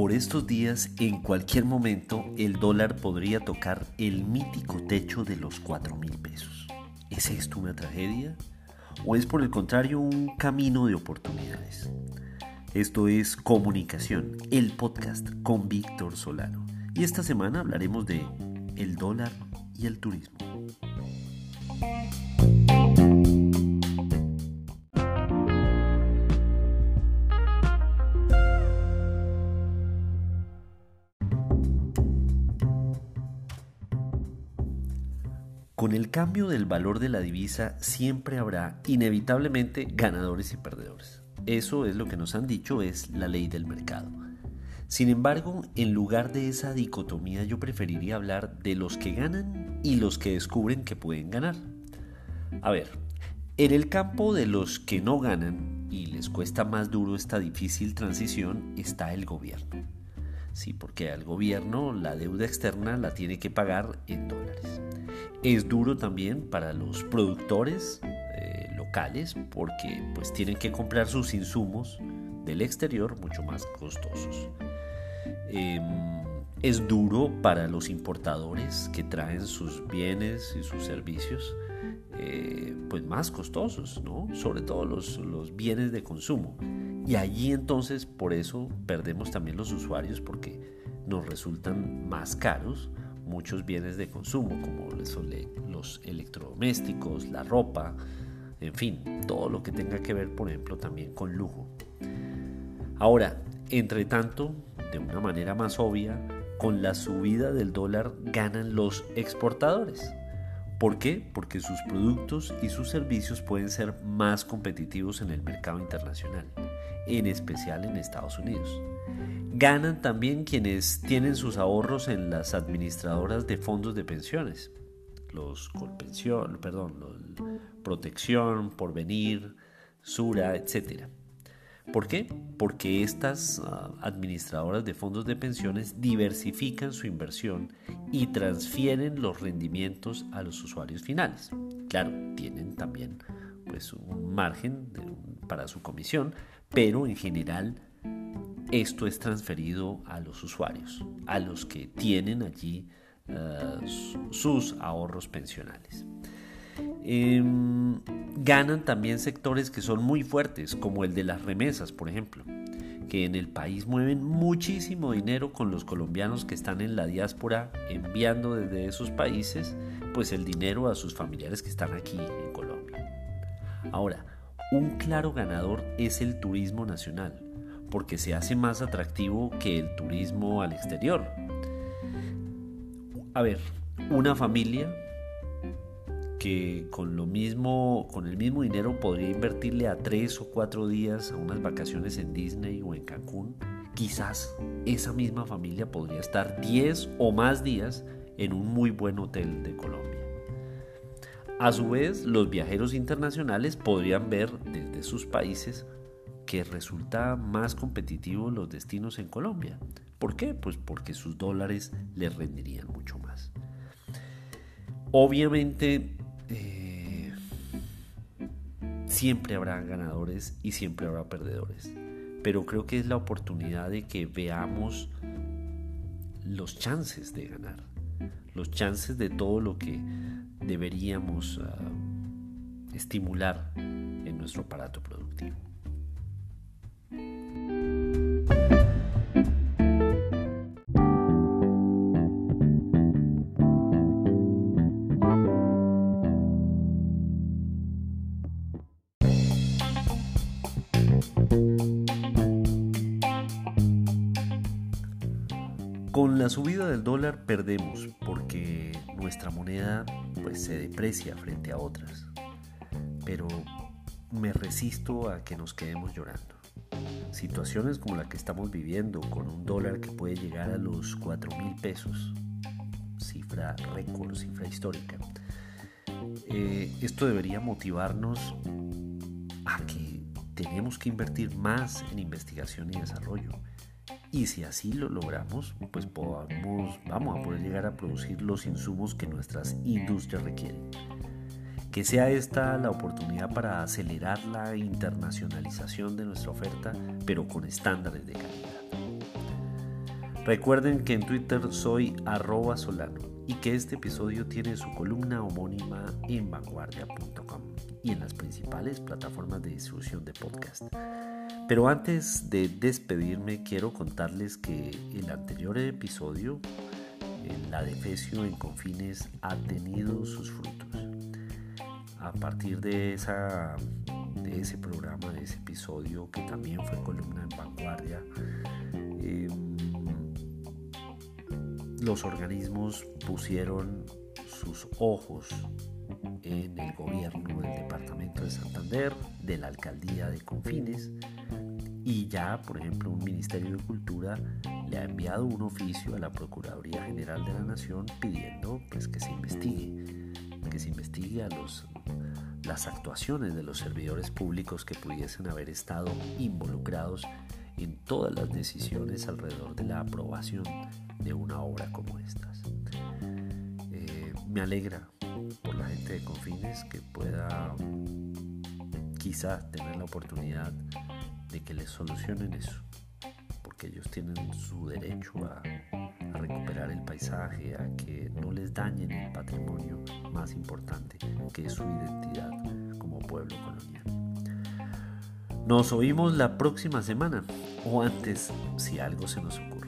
Por estos días, en cualquier momento, el dólar podría tocar el mítico techo de los 4 mil pesos. ¿Es esto una tragedia? ¿O es por el contrario un camino de oportunidades? Esto es Comunicación, el podcast con Víctor Solano. Y esta semana hablaremos de el dólar y el turismo. Con el cambio del valor de la divisa siempre habrá inevitablemente ganadores y perdedores. Eso es lo que nos han dicho es la ley del mercado. Sin embargo, en lugar de esa dicotomía yo preferiría hablar de los que ganan y los que descubren que pueden ganar. A ver, en el campo de los que no ganan y les cuesta más duro esta difícil transición está el gobierno. Sí, porque al gobierno la deuda externa la tiene que pagar en dólares. Es duro también para los productores eh, locales porque pues tienen que comprar sus insumos del exterior mucho más costosos. Em, es duro para los importadores que traen sus bienes y sus servicios eh, pues más costosos, ¿no? sobre todo los, los bienes de consumo. Y allí entonces por eso perdemos también los usuarios porque nos resultan más caros muchos bienes de consumo, como los electrodomésticos, la ropa, en fin, todo lo que tenga que ver, por ejemplo, también con lujo. Ahora, entre tanto, de una manera más obvia, con la subida del dólar ganan los exportadores. ¿Por qué? Porque sus productos y sus servicios pueden ser más competitivos en el mercado internacional, en especial en Estados Unidos. Ganan también quienes tienen sus ahorros en las administradoras de fondos de pensiones, los Colpensión, perdón, los Protección, Porvenir, Sura, etc. ¿Por qué? Porque estas ah, administradoras de fondos de pensiones diversifican su inversión y transfieren los rendimientos a los usuarios finales. Claro, tienen también pues, un margen para su comisión, pero en general esto es transferido a los usuarios, a los que tienen allí eh, sus ahorros pensionales. Em, ganan también sectores que son muy fuertes, como el de las remesas, por ejemplo, que en el país mueven muchísimo dinero con los colombianos que están en la diáspora enviando desde esos países pues el dinero a sus familiares que están aquí en Colombia. Ahora, un claro ganador es el turismo nacional, porque se hace más atractivo que el turismo al exterior. A ver, una familia que con lo mismo, con el mismo dinero podría invertirle a tres o cuatro días a unas vacaciones en Disney o en Cancún, quizás esa misma familia podría estar 10 o más días en un muy buen hotel de Colombia. A su vez, los viajeros internacionales podrían ver desde sus países que resulta más competitivo los destinos en Colombia. ¿Por qué? Pues porque sus dólares les rendirían mucho más. Obviamente, eh, siempre habrá ganadores y siempre habrá perdedores. Pero creo que es la oportunidad de que veamos los chances de ganar, los chances de todo lo que deberíamos ah, estimular en nuestro aparato productivo. La subida del dólar perdemos porque nuestra moneda pues, se deprecia frente a otras. Pero me resisto a que nos quedemos llorando. Situaciones como la que estamos viviendo con un dólar que puede llegar a los 4 mil pesos, cifra récord, cifra histórica. Eh, esto debería motivarnos a que tenemos que invertir más en investigación y desarrollo. Y si así lo logramos, pues podamos, vamos a poder llegar a producir los insumos que nuestras industrias requieren. Que sea esta la oportunidad para acelerar la internacionalización de nuestra oferta, pero con estándares de calidad. Recuerden que en Twitter soy arroba solano y que este episodio tiene su columna homónima en vanguardia.com y en las principales plataformas de distribución de podcast. Pero antes de despedirme quiero contarles que el anterior episodio, la defecio en confines, ha tenido sus frutos. A partir de, esa, de ese programa, de ese episodio que también fue columna en vanguardia, eh, los organismos pusieron sus ojos en el gobierno del departamento de Santander, de la alcaldía de Confines, y ya, por ejemplo, un Ministerio de Cultura le ha enviado un oficio a la Procuraduría General de la Nación pidiendo pues, que se investigue, que se investigue a los, las actuaciones de los servidores públicos que pudiesen haber estado involucrados en todas las decisiones alrededor de la aprobación de una obra como estas. Eh, me alegra por la gente de Confines que pueda quizá tener la oportunidad de que les solucionen eso, porque ellos tienen su derecho a, recuperar el paisaje, a que no les dañen el patrimonio más importante que es su identidad como pueblo colonial. Nos oímos la próxima semana o antes si algo se nos ocurre.